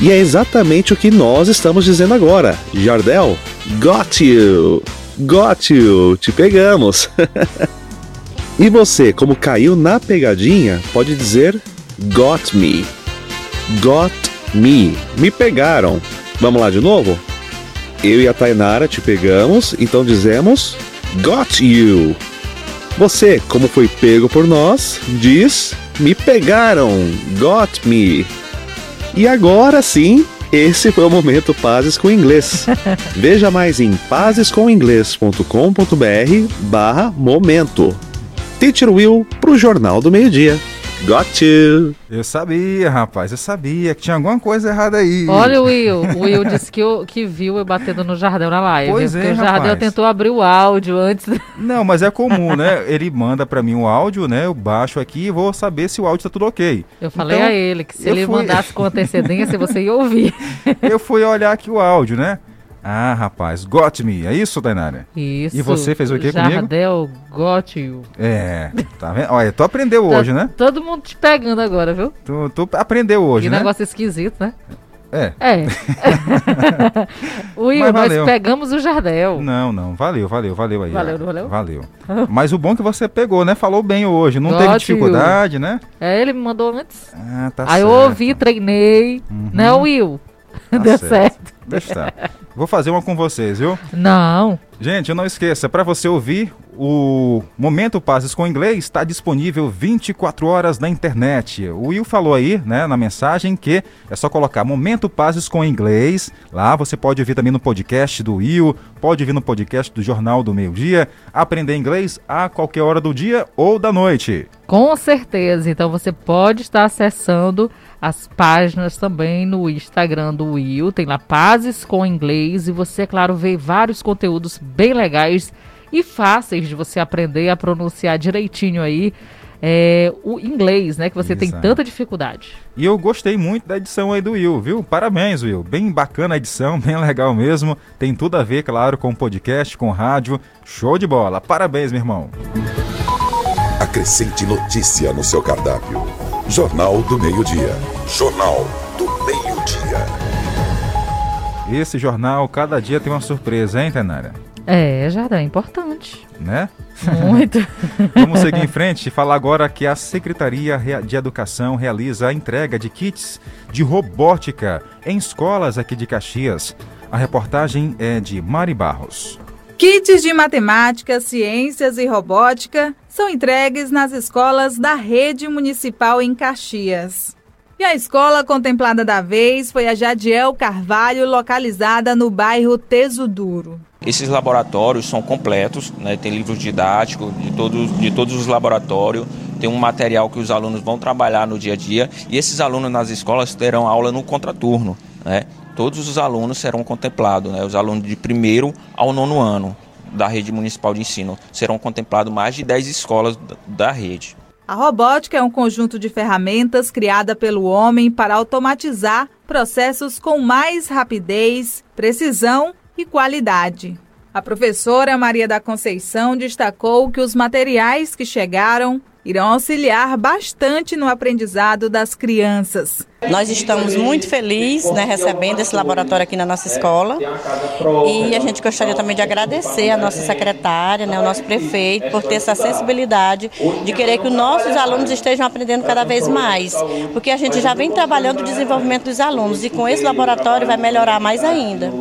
E é exatamente o que nós estamos dizendo agora. Jardel, got you. Got you. Te pegamos. e você, como caiu na pegadinha, pode dizer got me. Got me. Me pegaram. Vamos lá de novo? Eu e a Tainara te pegamos, então dizemos got you. Você, como foi pego por nós, diz me pegaram. Got me. E agora sim, esse foi o momento Pazes com Inglês. Veja mais em pazescominglês.com.br barra momento. Teacher Will pro Jornal do Meio Dia. Got you! Eu sabia, rapaz, eu sabia que tinha alguma coisa errada aí. Olha o Will. O Will disse que, o- que viu eu batendo no Jardel na live. Pois porque é, o Jardel rapaz. tentou abrir o áudio antes. Não, mas é comum, né? Ele manda pra mim o áudio, né? Eu baixo aqui e vou saber se o áudio tá tudo ok. Eu falei Então, a ele que se eu ele fui- mandasse com antecedência, você ia ouvir. Eu fui olhar aqui o áudio, né? Ah, rapaz, got me. É isso, Tainara? Isso. E você fez o quê comigo? Jardel got you. É, tá vendo? Olha, tu aprendeu hoje, Tá né? Todo mundo te pegando agora, viu? Tu, tu aprendeu hoje, que né? negócio esquisito, né? É. É. Will, nós pegamos o Jardel. Não, não, valeu, valeu, valeu aí. Valeu, não valeu? Valeu. Mas o bom é que você pegou, né? Falou bem hoje, não Got teve you. dificuldade, né? É, ele me mandou antes. Ah, tá Aí eu certo. ouvi, treinei. Né, Will? Tá Deu certo. Deixa estar. Vou fazer uma com vocês, viu? Não. Gente, não esqueça, para você ouvir o Momento Pazes com Inglês está disponível 24 horas na internet. O Will falou aí, né, na mensagem que é só colocar Momento Pazes com Inglês. Lá você pode ouvir também no podcast do Will, pode ouvir no podcast do Jornal do Meio Dia, aprender inglês a qualquer hora do dia ou da noite. Com certeza. Então você pode estar acessando as páginas também no Instagram do Will. Tem lá Pazes com Inglês. E você, é claro, vê vários conteúdos bem legais e fáceis de você aprender a pronunciar direitinho aí é, o inglês, né? Que você tem Exato. tanta dificuldade. E eu gostei muito da edição aí do Will, viu? Parabéns, Will. Bem bacana a edição, bem legal mesmo. Tem tudo a ver, claro, com podcast, com rádio. Show de bola. Parabéns, meu irmão. Acrescente notícia no seu cardápio. Jornal do Meio-Dia. Jornal do Meio-Dia. Esse jornal, cada dia tem uma surpresa, hein, Tenara? É, Jardel, é importante. Né? Muito. Vamos seguir em frente e falar agora que a Secretaria de Educação realiza a entrega de kits de robótica em escolas aqui de Caxias. A reportagem é de Mari Barros. Kits de matemática, ciências e robótica são entregues nas escolas da rede municipal em Caxias. E a escola contemplada da vez foi a Jadiel Carvalho, localizada no bairro Teso Duro. Esses laboratórios são completos, né? tem livros didáticos de todos, de todos os laboratórios, tem um material que os alunos vão trabalhar no dia a dia e esses alunos nas escolas terão aula no contraturno. Né? Todos os alunos serão contemplados, né? os alunos de primeiro ao nono ano da rede municipal de ensino serão contemplados mais de 10 escolas da rede. A robótica é um conjunto de ferramentas criada pelo homem para automatizar processos com mais rapidez, precisão e qualidade. A professora Maria da Conceição destacou que os materiais que chegaram irão auxiliar bastante no aprendizado das crianças. Nós estamos muito felizes né, recebendo esse laboratório aqui na nossa escola e a gente gostaria também de agradecer a nossa secretária, né, o nosso prefeito, por ter essa sensibilidade de querer que os nossos alunos estejam aprendendo cada vez mais, porque a gente já vem trabalhando o desenvolvimento dos alunos e com esse laboratório vai melhorar mais ainda.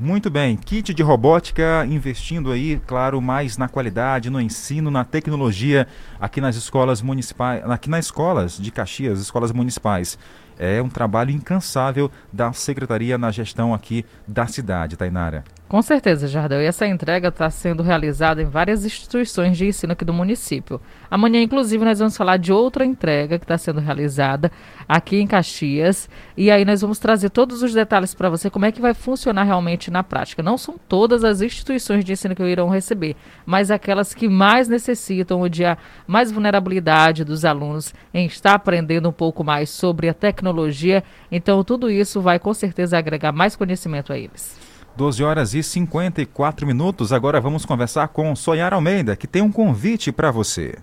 Muito bem, kit de robótica investindo aí, claro, mais na qualidade, no ensino, na tecnologia aqui nas escolas municipais, aqui nas escolas de Caxias, escolas municipais. É um trabalho incansável da secretaria na gestão aqui da cidade, Tainara. Com certeza, Jardel. E essa entrega está sendo realizada em várias instituições de ensino aqui do município. Amanhã, inclusive, nós vamos falar de outra entrega que está sendo realizada aqui em Caxias. E aí nós vamos trazer todos os detalhes para você, como é que vai funcionar realmente na prática. Não são todas as instituições de ensino que irão receber, mas aquelas que mais necessitam, onde há mais vulnerabilidade dos alunos em estar aprendendo um pouco mais sobre a tecnologia. Então, tudo isso vai com certeza agregar mais conhecimento a eles. 12 horas e 54 minutos. Agora vamos conversar com Sonhar Almeida, que tem um convite para você.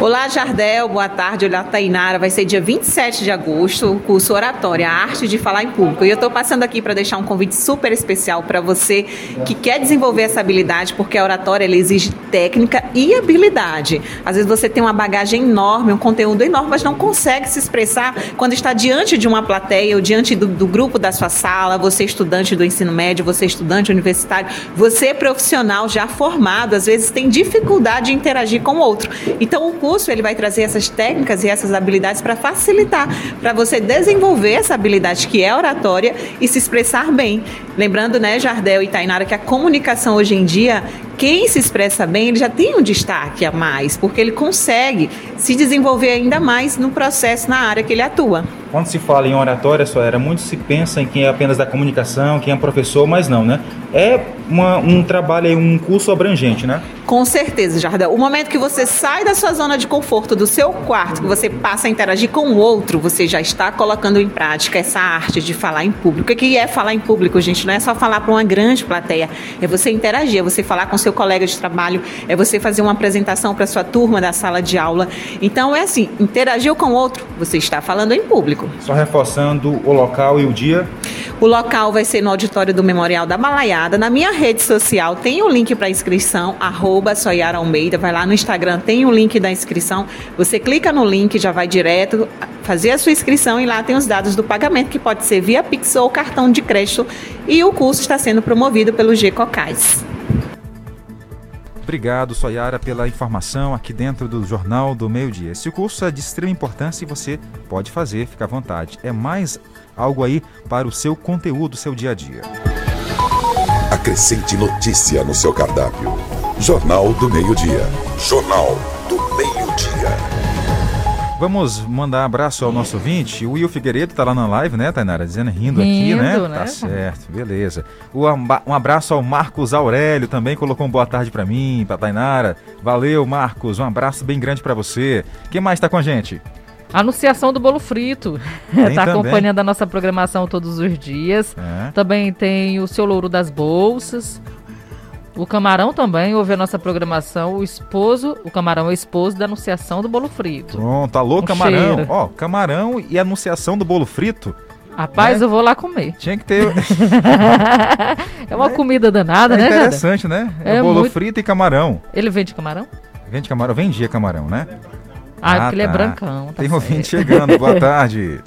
Olá, Jardel, boa tarde. Olá, Tainara. Vai ser dia 27 de agosto o curso Oratória, a arte de falar em público. E eu estou passando aqui para deixar um convite super especial para você que quer desenvolver essa habilidade, porque a oratória exige técnica e habilidade. Às vezes você tem uma bagagem enorme, um conteúdo enorme, mas não consegue se expressar quando está diante de uma plateia ou diante do, do grupo da sua sala, você estudante do ensino médio, você estudante universitário, você profissional já formado, às vezes tem dificuldade de interagir com o outro. Então, o curso ele vai trazer essas técnicas e essas habilidades para facilitar, para você desenvolver essa habilidade que é oratória e se expressar bem. Lembrando, né, Jardel e Tainara, que a comunicação hoje em dia, quem se expressa bem, ele já tem um destaque a mais, porque ele consegue se desenvolver ainda mais no processo, na área que ele atua. Quando se fala em oratória, só era muito se pensa em quem é apenas da comunicação, quem é professor, mas não, né? É uma, um trabalho, um curso abrangente, né? Com certeza, Jardel. O momento que você sai da sua zona de conforto, do seu quarto, que você passa a interagir com o outro, você já está colocando em prática essa arte de falar em público. O que é falar em público, gente? Não é só falar para uma grande plateia, é você interagir, é você falar com seu colega de trabalho, é você fazer uma apresentação para sua turma da sala de aula. Então é assim, interagiu com o outro, você está falando em público. Só reforçando o local e o dia. O local vai ser no auditório do Memorial da Balaiada. Na minha rede social tem o um link para inscrição, arroba Soyara Almeida. Vai lá no Instagram, tem o um link da inscrição. Você clica no link, já vai direto fazer a sua inscrição e lá tem os dados do pagamento, que pode ser via Pix ou cartão de crédito. E o curso está sendo promovido pelo G-Cocais. Obrigado, Soyara, pela informação aqui dentro do Jornal do Meio Dia. Esse curso é de extrema importância e você pode fazer, fica à vontade. É mais algo aí para o seu conteúdo, seu dia a dia. Acrescente notícia no seu cardápio. Jornal do Meio Dia. Jornal Dia. Vamos mandar abraço ao nosso ouvinte. O Will Figueiredo está lá na live, né, Tainara? Dizendo, rindo, rindo aqui, né? né? Tá certo, beleza. um abraço ao Marcos Aurélio também, colocou um boa tarde para mim, para Tainara. Valeu, Marcos. Um abraço bem grande para você. Quem mais está com a gente? Anunciação do bolo frito. Está acompanhando a nossa programação todos os dias. É. Também tem o seu louro das bolsas. O Camarão também ouve a nossa programação. O esposo, o Camarão é o esposo da anunciação do bolo frito. Pronto, alô, um Camarão. Ó, Camarão e anunciação do bolo frito. Rapaz, né? eu vou lá comer. Tinha que ter. é uma é, comida danada, é né? Interessante, né? É, bolo muito... frito e camarão. Ele vende camarão? Vende camarão, vendia camarão, né? Ah, ah porque tá. ele é tá. brancão. Tá Tem ouvinte chegando, boa tarde.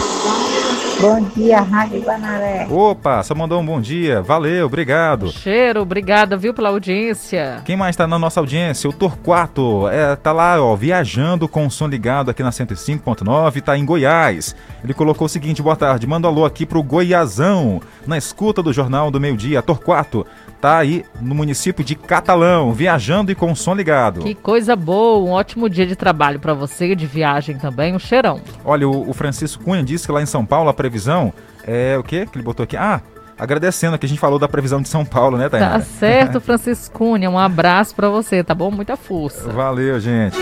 Bom dia, Rádio Guanaré. Opa, só mandou um bom dia. Valeu, obrigado. Cheiro, obrigada, viu, pela audiência. Quem mais tá na nossa audiência? O Torquato. É, tá lá, ó, viajando com o som ligado aqui na 105.9, tá em Goiás. Ele colocou o seguinte: boa tarde, manda um alô aqui pro Goiazão, na escuta do Jornal do Meio Dia. Torquato, tá aí no município de Catalão, viajando e com o som ligado. Que coisa boa, um ótimo dia de trabalho para você, de viagem também, um cheirão. Olha, o, o Francisco Cunha disse que lá em São Paulo a previsão é o quê que ele botou aqui? Ah, agradecendo que a gente falou da previsão de São Paulo, né, Tainara? Tá certo, Francisco Cunha, um abraço para você, tá bom? Muita força. Valeu, gente.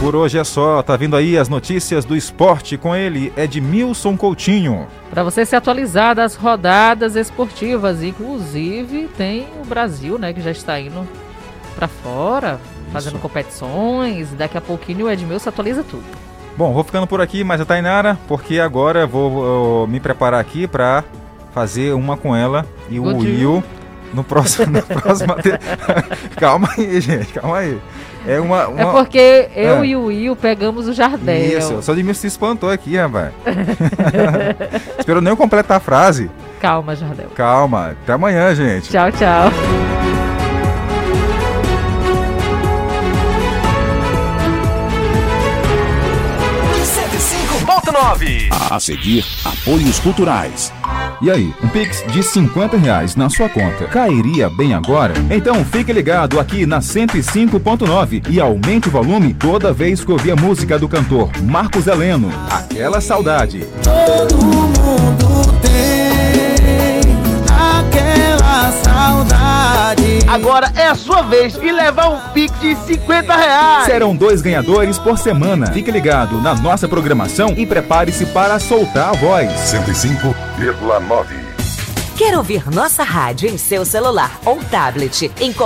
Por hoje é só, tá vindo aí as notícias do esporte com ele, Edmilson Coutinho. Para você se atualizar das rodadas esportivas, inclusive tem o Brasil, né, que já está indo para fora, fazendo Isso. competições. Daqui a pouquinho o Edmilson atualiza tudo. Bom, vou ficando por aqui, mas a Tainara, porque agora vou, vou me preparar aqui para fazer uma com ela e o Will no próximo. No próximo calma aí, gente, calma aí. É, uma, uma... é porque eu é. e o Will pegamos o Jardel. Isso, só de mim se espantou aqui, rapaz. Espero nem eu completar a frase. Calma, Jardel. Calma. Até amanhã, gente. Tchau, tchau. A seguir, apoios culturais. E aí, um Pix de 50 reais na sua conta cairia bem agora? Então fique ligado aqui na 105.9 e aumente o volume toda vez que ouvir a música do cantor Marcos Heleno. Aquela saudade. Todo mundo saudade. Agora é a sua vez e levar um Pix de 50 reais. Serão dois ganhadores por semana. Fique ligado na nossa programação e prepare-se para soltar a voz. 105,9 Quer ouvir nossa rádio em seu celular ou tablet em qualquer